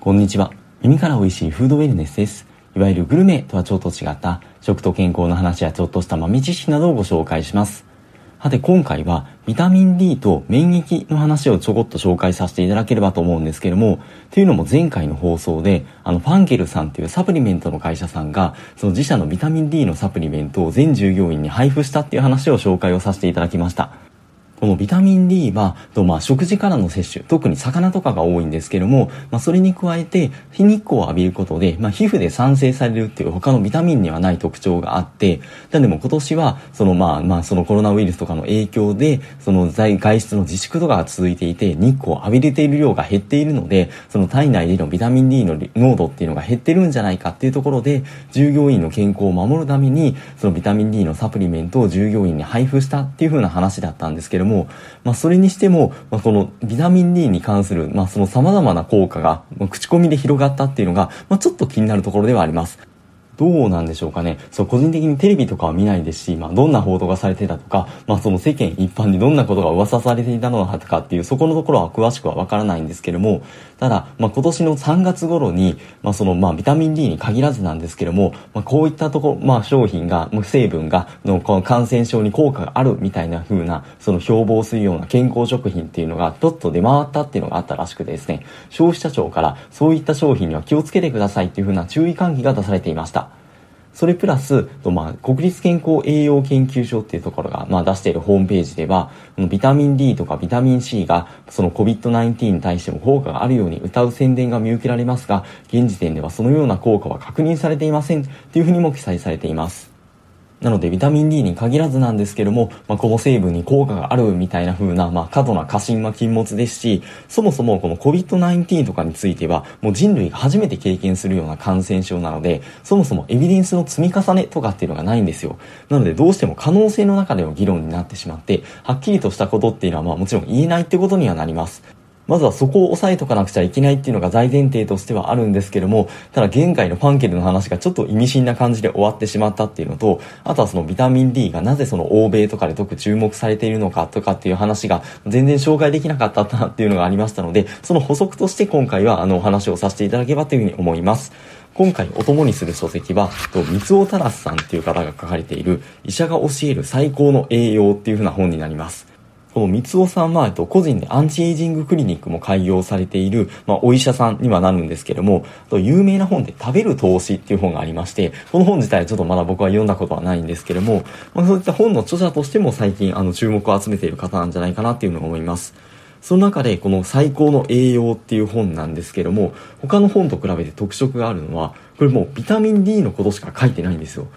こんにちは。耳から美味しいフードウェルネスです。いわゆるグルメとはちょっと違った食と健康の話やちょっとした豆知識などをご紹介します。さて今回はビタミン D と免疫の話をちょこっと紹介させていただければと思うんですけども、というのも前回の放送で、あのファンケルさんっていうサプリメントの会社さんが、その自社のビタミン D のサプリメントを全従業員に配布したっていう話を紹介をさせていただきました。このビタミン D は、とまあ食事からの摂取、特に魚とかが多いんですけども、まあそれに加えて、日日光を浴びることで、まあ皮膚で産生されるっていう他のビタミンにはない特徴があって、なんでも今年は、そのまあまあそのコロナウイルスとかの影響で、その外出の自粛とかが続いていて、日光を浴びれている量が減っているので、その体内でのビタミン D の濃度っていうのが減ってるんじゃないかっていうところで、従業員の健康を守るために、そのビタミン D のサプリメントを従業員に配布したっていう風な話だったんですけども、もまあそれにしても、まあ、このビタミン D に関する、まあ、その様々な効果が、まあ、口コミで広がったっていうのが、まあ、ちょっと気になるところではあります。どうなんでしょうかね。そう、個人的にテレビとかは見ないですし、まあ、どんな報道がされてたとか、まあ、その世間一般にどんなことが噂されていたのかっていう、そこのところは詳しくはわからないんですけども、ただ、まあ、今年の3月頃に、まあ、その、まあ、ビタミン D に限らずなんですけども、まあ、こういったとこ、まあ、商品が、成分が、の、この感染症に効果があるみたいな風な、その標榜するような健康食品っていうのが、ちょっと出回ったっていうのがあったらしくてですね、消費者庁から、そういった商品には気をつけてくださいっていう風な注意喚起が出されていました。それプラス、まあ、国立健康栄養研究所っていうところが、まあ、出しているホームページでは、ビタミン D とかビタミン C が、その COVID-19 に対しても効果があるように歌う宣伝が見受けられますが、現時点ではそのような効果は確認されていませんっていうふうにも記載されています。なので、ビタミン D に限らずなんですけども、まあ、この成分に効果があるみたいな風な、まあ、過度な過信は禁物ですし、そもそもこの COVID-19 とかについては、もう人類が初めて経験するような感染症なので、そもそもエビデンスの積み重ねとかっていうのがないんですよ。なので、どうしても可能性の中での議論になってしまって、はっきりとしたことっていうのは、まあ、もちろん言えないってことにはなります。まずはそこを押さえとかなくちゃいけないっていうのが大前提としてはあるんですけども、ただ現在のファンケルの話がちょっと意味深な感じで終わってしまったっていうのと、あとはそのビタミン D がなぜその欧米とかで特注目されているのかとかっていう話が全然紹介できなかったなっていうのがありましたので、その補足として今回はあのお話をさせていただければというふうに思います。今回お供にする書籍は、三尾タラスさんっていう方が書かれている、医者が教える最高の栄養っていう風な本になります。この三尾さんは、えっと、個人でアンチエイジングクリニックも開業されている、まあ、お医者さんにはなるんですけども、有名な本で食べる投資っていう本がありまして、この本自体はちょっとまだ僕は読んだことはないんですけども、まあ、そういった本の著者としても最近、あの、注目を集めている方なんじゃないかなっていうのを思います。その中でこの最高の栄養っていう本なんですけども、他の本と比べて特色があるのは、これもうビタミン D のことしか書いてないんですよ。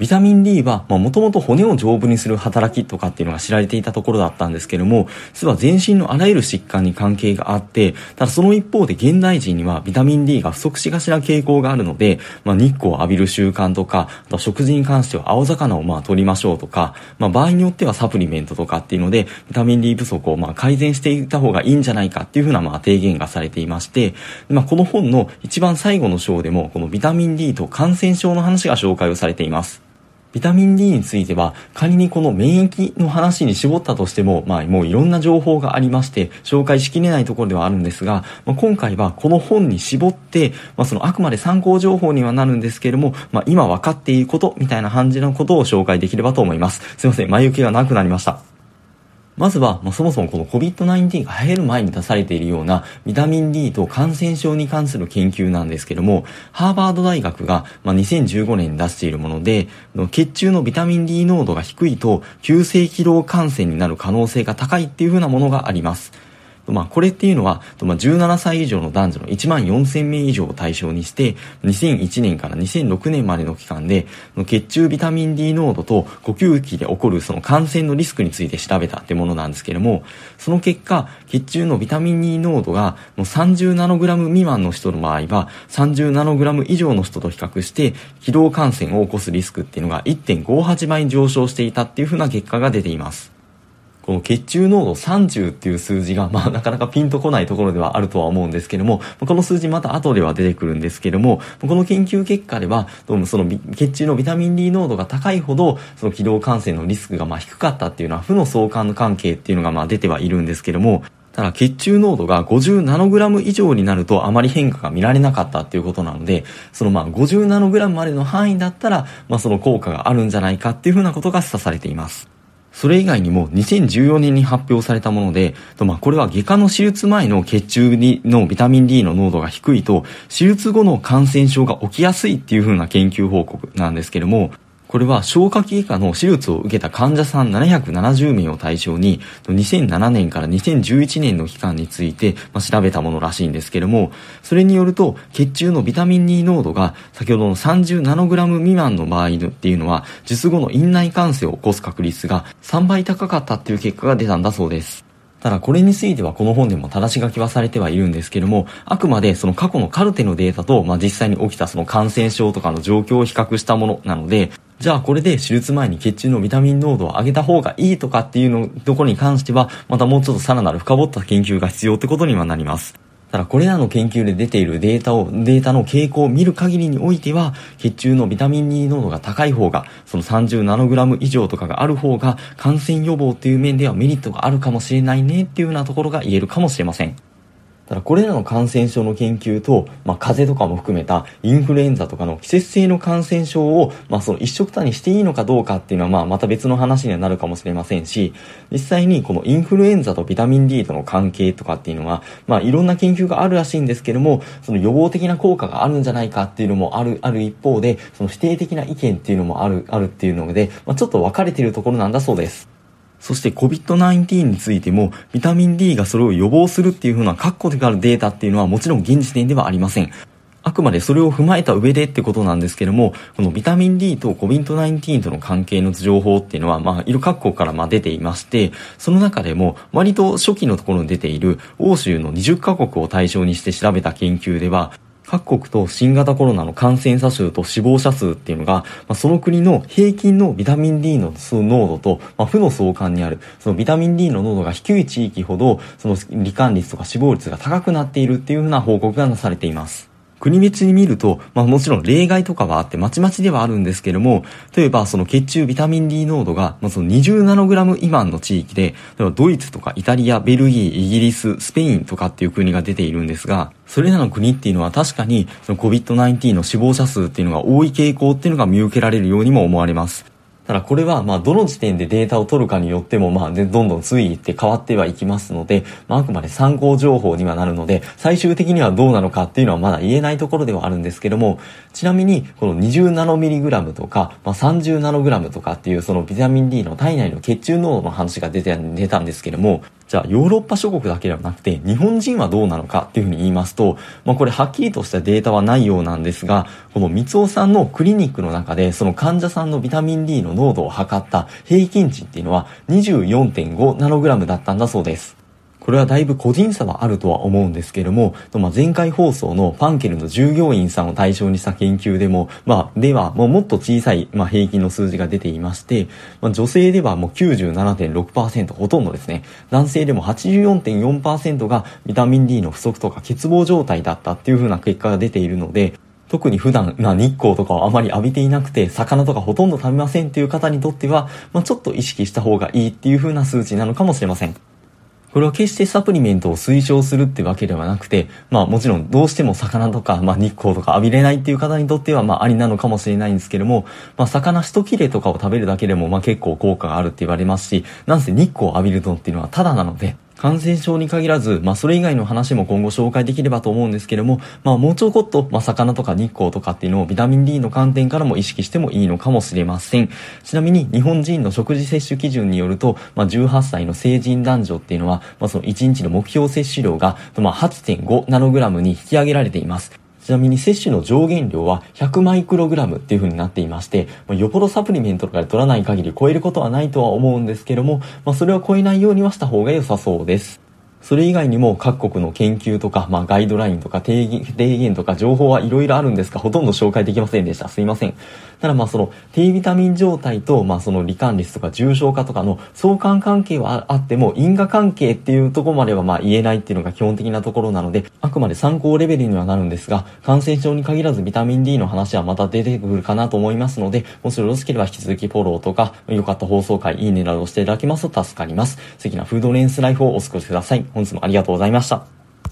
ビタミン D は、まあ、もともと骨を丈夫にする働きとかっていうのが知られていたところだったんですけども、実は全身のあらゆる疾患に関係があって、ただその一方で現代人にはビタミン D が不足しがちな傾向があるので、まあ、日光を浴びる習慣とか、あと食事に関しては青魚をまあ取りましょうとか、まあ、場合によってはサプリメントとかっていうので、ビタミン D 不足をまあ改善していった方がいいんじゃないかっていうふうなまあ提言がされていまして、まあ、この本の一番最後の章でも、このビタミン D と感染症の話が紹介をされています。ビタミン D については、仮にこの免疫の話に絞ったとしても、まあもういろんな情報がありまして、紹介しきれないところではあるんですが、まあ、今回はこの本に絞って、まあそのあくまで参考情報にはなるんですけれども、まあ今分かっていることみたいな感じのことを紹介できればと思います。すいません、前置きがなくなりました。まずは、まあ、そもそもこの COVID-19 が流行る前に出されているようなビタミン D と感染症に関する研究なんですけども、ハーバード大学が、まあ、2015年に出しているもので、血中のビタミン D 濃度が低いと急性疲労感染になる可能性が高いっていうふうなものがあります。まあ、これっていうのは、まあ、17歳以上の男女の1万4000名以上を対象にして、2001年から2006年までの期間で、血中ビタミン D 濃度と呼吸器で起こるその感染のリスクについて調べたってものなんですけれども、その結果、血中のビタミン D 濃度がもう30ナノグラム未満の人の場合は、30ナノグラム以上の人と比較して、気道感染を起こすリスクっていうのが1.58倍上昇していたっていうふうな結果が出ています。この血中濃度30っていう数字が、まあなかなかピンとこないところではあるとは思うんですけども、この数字また後では出てくるんですけども、この研究結果では、どうもその血中のビタミン D 濃度が高いほど、その気道感染のリスクがまあ低かったっていうのは負の相関関係っていうのがまあ出てはいるんですけども、ただ血中濃度が50ナノグラム以上になるとあまり変化が見られなかったっていうことなので、そのまあ50ナノグラムまでの範囲だったら、まあその効果があるんじゃないかっていうふうなことが示唆されています。それ以外にも2014年に発表されたもので、まあ、これは外科の手術前の血中のビタミン D の濃度が低いと、手術後の感染症が起きやすいっていう風な研究報告なんですけども、これは消化器外科の手術を受けた患者さん770名を対象に、2007年から2011年の期間について、ま、調べたものらしいんですけれども、それによると、血中のビタミン D 濃度が先ほどの30ナノグラム未満の場合っていうのは、術後の院内感染を起こす確率が3倍高かったっていう結果が出たんだそうです。ただこれについてはこの本でも正し書きはされてはいるんですけども、あくまでその過去のカルテのデータと、まあ、実際に起きたその感染症とかの状況を比較したものなので、じゃあこれで手術前に血中のビタミン濃度を上げた方がいいとかっていうのとこに関しては、またもうちょっとさらなる深掘った研究が必要ってことにはなります。ただこれらの研究で出ているデータを、データの傾向を見る限りにおいては、血中のビタミン D 濃度が高い方が、その30ナノグラム以上とかがある方が、感染予防っていう面ではメリットがあるかもしれないねっていうようなところが言えるかもしれません。ただこれらの感染症の研究と、まあ、風邪とかも含めたインフルエンザとかの季節性の感染症を、まあ、その一色単にしていいのかどうかっていうのは、まあ、また別の話にはなるかもしれませんし、実際にこのインフルエンザとビタミン D との関係とかっていうのは、まあ、いろんな研究があるらしいんですけども、その予防的な効果があるんじゃないかっていうのもある、ある一方で、その否定的な意見っていうのもある、あるっていうので、まあ、ちょっと分かれているところなんだそうです。そして COVID-19 についても、ビタミン D がそれを予防するっていう風な確固であるデータっていうのはもちろん現時点ではありません。あくまでそれを踏まえた上でってことなんですけども、このビタミン D と COVID-19 との関係の情報っていうのは、まあ、いろ各国からまあ出ていまして、その中でも、割と初期のところに出ている欧州の20カ国を対象にして調べた研究では、各国と新型コロナの感染者数と死亡者数っていうのが、まあ、その国の平均のビタミン D の濃度と、まあ、負の相関にある、そのビタミン D の濃度が低い地域ほど、その罹患率とか死亡率が高くなっているっていうふうな報告がなされています。国別に見ると、まあもちろん例外とかはあってまちまちではあるんですけども、例えばその血中ビタミン D 濃度が、まあ、その20ナノグラム未満の地域で、例えばドイツとかイタリア、ベルギー、イギリス、スペインとかっていう国が出ているんですが、それらの国っていうのは確かにその COVID-19 の死亡者数っていうのが多い傾向っていうのが見受けられるようにも思われます。ただこれは、まあ、どの時点でデータを取るかによっても、まあ、ねどんどん推移って変わってはいきますので、まあ、あくまで参考情報にはなるので、最終的にはどうなのかっていうのはまだ言えないところではあるんですけども、ちなみに、この20ナノミリグラムとか、まあ、30ナノグラムとかっていう、そのビタミン D の体内の血中濃度の話が出て、出たんですけども、じゃあヨーロッパ諸国だけではなくて日本人はどうなのかっていうふうに言いますと、まあこれはっきりとしたデータはないようなんですが、この三尾さんのクリニックの中でその患者さんのビタミン D の濃度を測った平均値っていうのは24.5ナノグラムだったんだそうです。これはだいぶ個人差はあるとは思うんですけども、まあ、前回放送のファンケルの従業員さんを対象にした研究でも、まあ、では、もうもっと小さい、まあ、平均の数字が出ていまして、まあ、女性ではもう97.6%ほとんどですね、男性でも84.4%がビタミン D の不足とか欠乏状態だったっていう風な結果が出ているので、特に普段、まあ、日光とかをあまり浴びていなくて、魚とかほとんど食べませんっていう方にとっては、まあ、ちょっと意識した方がいいっていう風な数値なのかもしれません。これは決してサプリメントを推奨するってわけではなくて、まあもちろんどうしても魚とか、まあ日光とか浴びれないっていう方にとってはまあありなのかもしれないんですけども、まあ魚一切れとかを食べるだけでもまあ結構効果があるって言われますし、なんせ日光を浴びるのっていうのはただなので、感染症に限らず、まあ、それ以外の話も今後紹介できればと思うんですけれども、まあ、もうちょこっと、まあ、魚とか日光とかっていうのをビタミン D の観点からも意識してもいいのかもしれません。ちなみに、日本人の食事摂取基準によると、まあ、18歳の成人男女っていうのは、まあ、その1日の目標摂取量が、まあ、8.5ナノグラムに引き上げられています。ちなみに摂取の上限量は100マイクログラムっていう風になっていまして、まあ、よほどサプリメントとかで取らない限り超えることはないとは思うんですけども、まあ、それを超えないようにはした方が良さそうです。それ以外にも各国の研究とか、まあ、ガイドラインとか提言提言とか情報はいろいろあるんですが、ほとんど紹介できませんでした。すいません。ただまあその低ビタミン状態と、まあその罹患率とか重症化とかの相関関係はあっても、因果関係っていうとこまではまあ言えないっていうのが基本的なところなので、あくまで参考レベルにはなるんですが、感染症に限らずビタミン D の話はまた出てくるかなと思いますので、もしよろしければ引き続きフォローとか、良かった放送回、いいねなどしていただけますと助かります。素敵なフードレンスライフをお過ごしください。本日もありがとうございました。